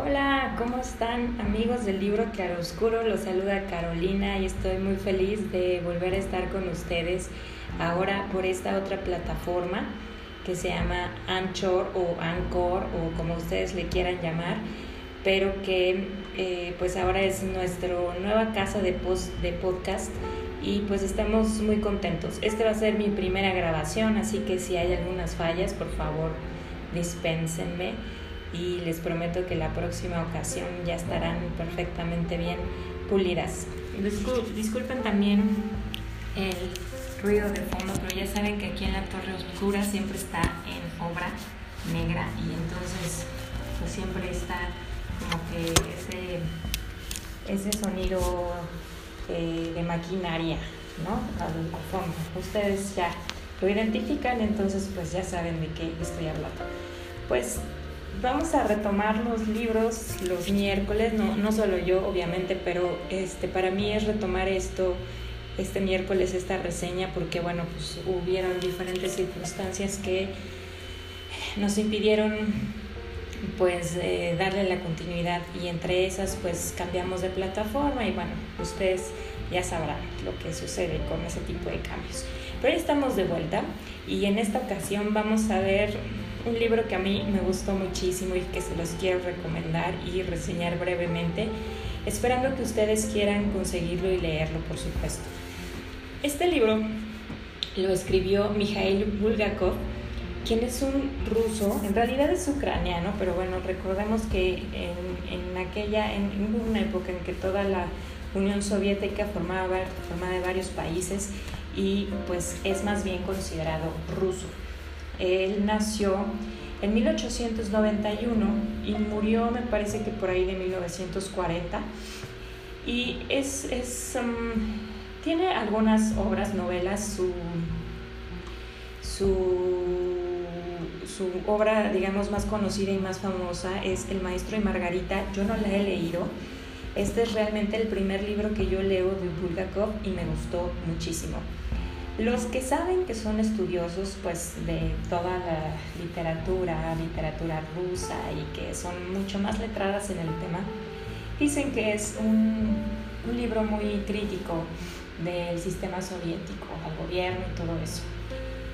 Hola, ¿cómo están amigos del libro Claroscuro? Los saluda Carolina y estoy muy feliz de volver a estar con ustedes ahora por esta otra plataforma que se llama Anchor o Anchor o como ustedes le quieran llamar, pero que eh, pues ahora es nuestra nueva casa de, post, de podcast y pues estamos muy contentos. Este va a ser mi primera grabación, así que si hay algunas fallas, por favor, dispénsenme y les prometo que la próxima ocasión ya estarán perfectamente bien pulidas. disculpen también el ruido de fondo, pero ya saben que aquí en la Torre Oscura siempre está en obra negra y entonces pues siempre está como que ese, ese sonido eh, de maquinaria, ¿no? Al, fondo. Ustedes ya lo identifican, entonces pues ya saben de qué estoy hablando. Pues vamos a retomar los libros los miércoles, no, no solo yo obviamente, pero este, para mí es retomar esto este miércoles, esta reseña, porque bueno, pues hubieron diferentes circunstancias que nos impidieron pues eh, darle la continuidad y entre esas pues cambiamos de plataforma y bueno, ustedes ya sabrán lo que sucede con ese tipo de cambios. Pero ya estamos de vuelta y en esta ocasión vamos a ver un libro que a mí me gustó muchísimo y que se los quiero recomendar y reseñar brevemente, esperando que ustedes quieran conseguirlo y leerlo, por supuesto. Este libro lo escribió Mikhail Bulgakov, quien es un ruso, en realidad es ucraniano, pero bueno, recordemos que en, en aquella, en, una época en que toda la Unión Soviética formaba, formaba de varios países y pues es más bien considerado ruso. Él nació en 1891 y murió, me parece que por ahí de 1940. Y es, es um, tiene algunas obras, novelas, su, su, su, obra, digamos, más conocida y más famosa es El Maestro y Margarita. Yo no la he leído. Este es realmente el primer libro que yo leo de Bulgakov y me gustó muchísimo. Los que saben que son estudiosos pues de toda la literatura, literatura rusa y que son mucho más letradas en el tema, dicen que es un, un libro muy crítico del sistema soviético, al gobierno y todo eso.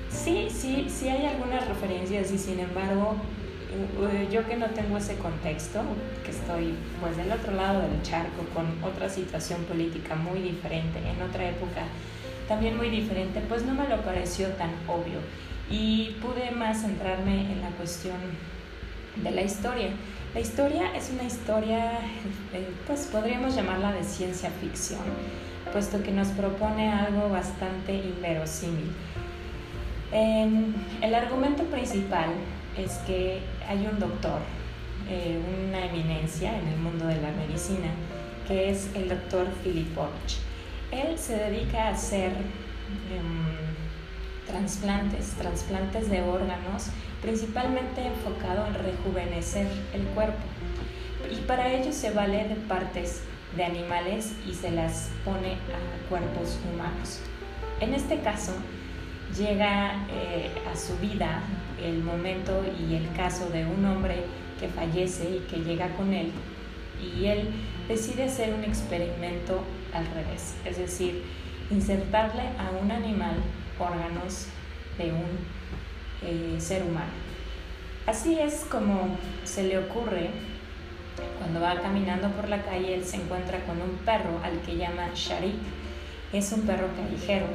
Sí, sí, sí hay algunas referencias y sin embargo eh, yo que no tengo ese contexto, que estoy pues del otro lado del charco con otra situación política muy diferente, en otra época también muy diferente, pues no me lo pareció tan obvio y pude más centrarme en la cuestión de la historia. La historia es una historia, eh, pues podríamos llamarla de ciencia ficción, puesto que nos propone algo bastante inverosímil. el argumento principal es que hay un doctor, eh, una eminencia en el mundo de la medicina, que es el doctor Filipovich él se dedica a hacer em, trasplantes, trasplantes de órganos, principalmente enfocado en rejuvenecer el cuerpo. Y para ello se vale de partes de animales y se las pone a cuerpos humanos. En este caso, llega eh, a su vida el momento y el caso de un hombre que fallece y que llega con él y él decide hacer un experimento al revés, es decir, insertarle a un animal órganos de un eh, ser humano. Así es como se le ocurre cuando va caminando por la calle, él se encuentra con un perro al que llama Sharik. Es un perro callejero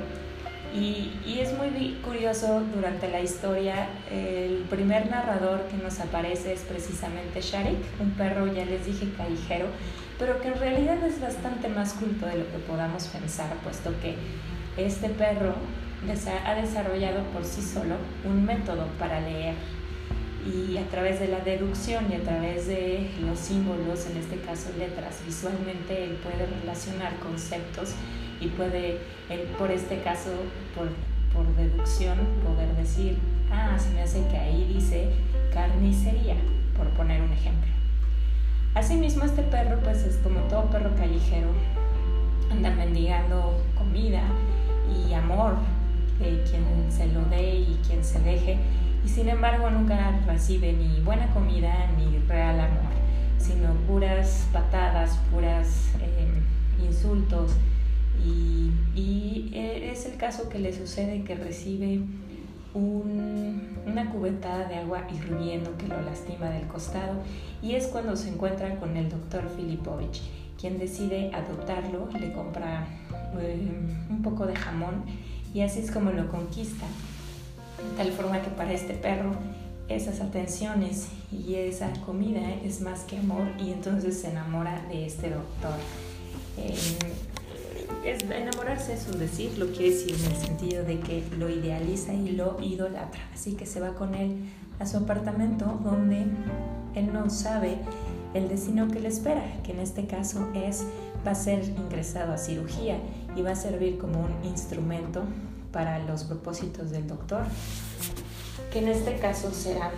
y, es muy curioso durante la historia, el primer narrador que nos aparece es precisamente Sharik, un perro, ya les dije, callejero, pero que en realidad es bastante más culto de lo que podamos pensar, puesto que este perro ha desarrollado por sí solo un método para leer. Y a través de la deducción y a través de los símbolos, en este caso letras, visualmente él puede relacionar conceptos y puede, por este caso, por, por deducción, poder decir, ah, se me hace que ahí dice carnicería, por poner un ejemplo. Asimismo, este perro, pues es como todo perro callejero, anda mendigando comida y amor de quien se lo dé y quien se deje, y sin embargo nunca recibe ni buena comida ni real amor. sino puras patadas, puras em, insultos. Caso que le sucede que recibe una cubetada de agua hirviendo que lo lastima del costado y es cuando se encuentra con el doctor Filipovich, quien decide adoptarlo, le compra em, un poco de jamón y así es como lo conquista. De tal forma que para este perro esas atenciones y esa comida es más que amor y entonces se enamora de este doctor. Es, enamorarse es un decir, lo quiere decir en el sentido de que lo idealiza y lo idolatra. Así que se va con él a su apartamento donde él no sabe el destino que le espera, que en este caso es va a ser ingresado a cirugía y va a servir como un instrumento para los propósitos del doctor, que en este caso será,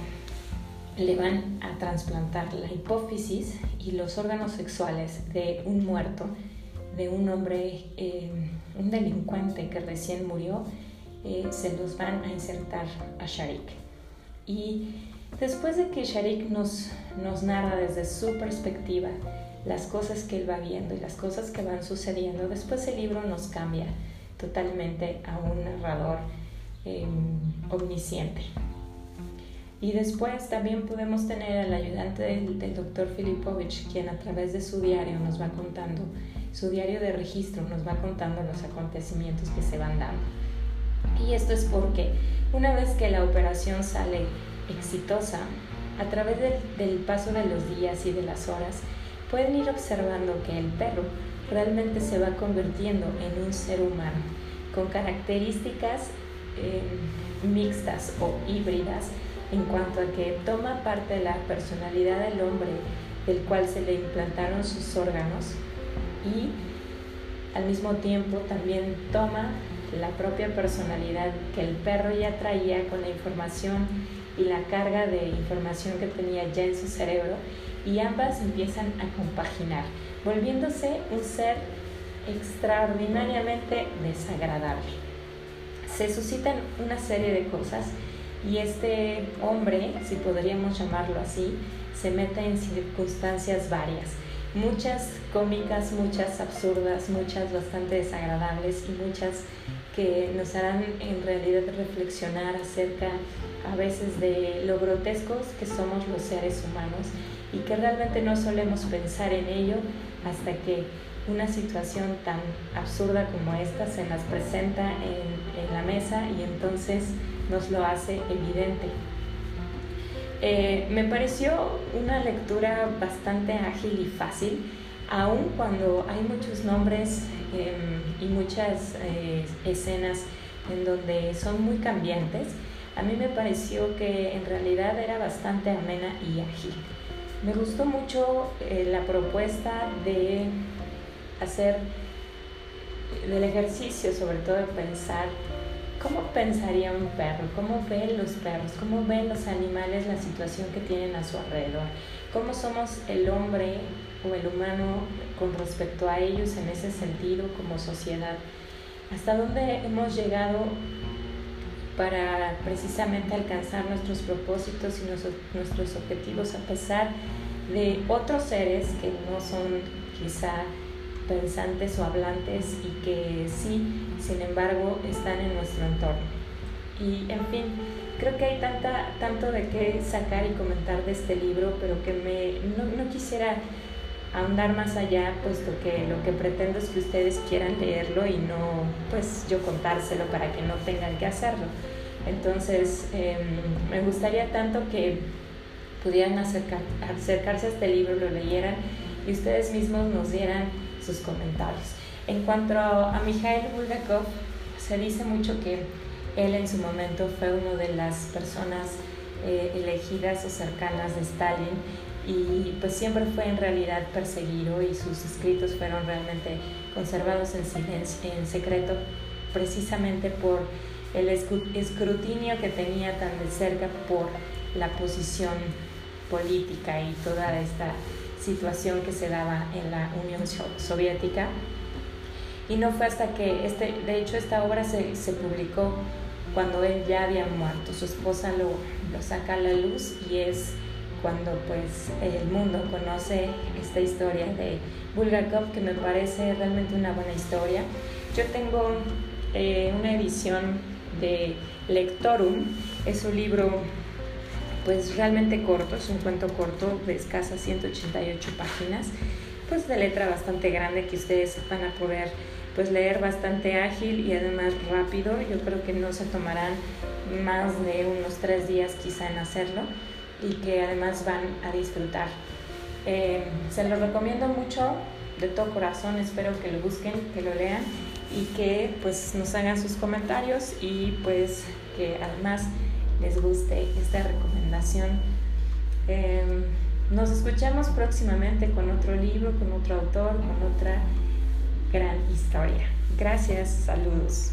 le van a trasplantar la hipófisis y los órganos sexuales de un muerto, de un hombre, eh, un delincuente que recién murió, eh, se los van a insertar a Sharik. Y después de que Sharik nos, nos narra desde su perspectiva las cosas que él va viendo y las cosas que van sucediendo, después el libro nos cambia totalmente a un narrador em, omnisciente. Y después también podemos tener al ayudante del, doctor Filipovich, quien a través de su diario nos va contando, su diario de registro nos va contando los acontecimientos que se van dando. Y esto es porque una vez que la operación sale exitosa, a través del paso de los días y de las horas, pueden ir observando que el perro realmente se va convirtiendo en un ser humano con características eh, mixtas o híbridas en cuanto a que toma parte de la personalidad del hombre del cual se le implantaron sus órganos y al mismo tiempo también toma la propia personalidad que el perro ya traía con la información y la carga de información que tenía ya en su cerebro y ambas empiezan a compaginar, volviéndose un ser extraordinariamente desagradable. Se suscitan una serie de cosas y este hombre, si podríamos llamarlo así, se mete en circunstancias varias, muchas cómicas, muchas absurdas, muchas bastante desagradables y muchas que nos harán en realidad reflexionar acerca a veces de lo grotescos que somos los seres humanos y que realmente no solemos pensar en ello hasta que una situación tan absurda como esta se nos presenta en, en la mesa y entonces nos lo hace evidente. Eh, me pareció una lectura bastante ágil y fácil, aun cuando hay muchos nombres em, y muchas eh, escenas en donde son muy cambiantes, a mí me pareció que en realidad era bastante amena y ágil. Me gustó mucho eh, la propuesta de hacer del ejercicio, sobre todo de pensar cómo pensaría un perro, cómo ven los perros, cómo ven los animales la situación que tienen a su alrededor, cómo somos el hombre o el humano con respecto a ellos en ese sentido como sociedad, hasta dónde hemos llegado para precisamente alcanzar nuestros propósitos y nuestros objetivos a pesar de otros seres que no son quizá pensantes o hablantes y que sí, sin embargo, están en nuestro entorno. Y en fin, creo que hay tanta, tanto de qué sacar y comentar de este libro, pero que me, no, no quisiera ahondar más allá, puesto que lo que pretendo es que ustedes quieran leerlo y no pues yo contárselo para que no tengan que hacerlo. Entonces, em, me gustaría tanto que pudieran acercar, acercarse a este libro, lo leyeran y ustedes mismos nos dieran sus comentarios. En cuanto a Mikhail Bulgakov, se dice mucho que él en su momento fue una de las personas eh, elegidas o cercanas de Stalin y pues siempre fue en realidad perseguido y sus escritos fueron realmente conservados en, en secreto precisamente por el escrutinio que tenía tan de cerca por la posición política y toda esta situación que se daba en la Unión Soviética. Y no fue hasta que, este, de hecho, esta obra se, se publicó cuando él ya había muerto. Su esposa lo, lo saca a la luz y es cuando pues el mundo conoce esta historia de Bulgakov que me parece realmente una buena historia. Yo tengo eh, una edición de Lectorum, es un libro pues realmente corto, es un cuento corto de escasas 188 páginas, pues de letra bastante grande que ustedes van a poder pues leer bastante ágil y además rápido. Yo creo que no se tomarán más de unos tres días quizá en hacerlo y que además van a disfrutar. Eh, se lo recomiendo mucho de todo corazón, espero que lo busquen, que lo lean y que pues nos hagan sus comentarios y pues que además les guste esta recomendación. Eh, nos escuchamos próximamente con otro libro, con otro autor, con otra gran historia. Gracias, saludos.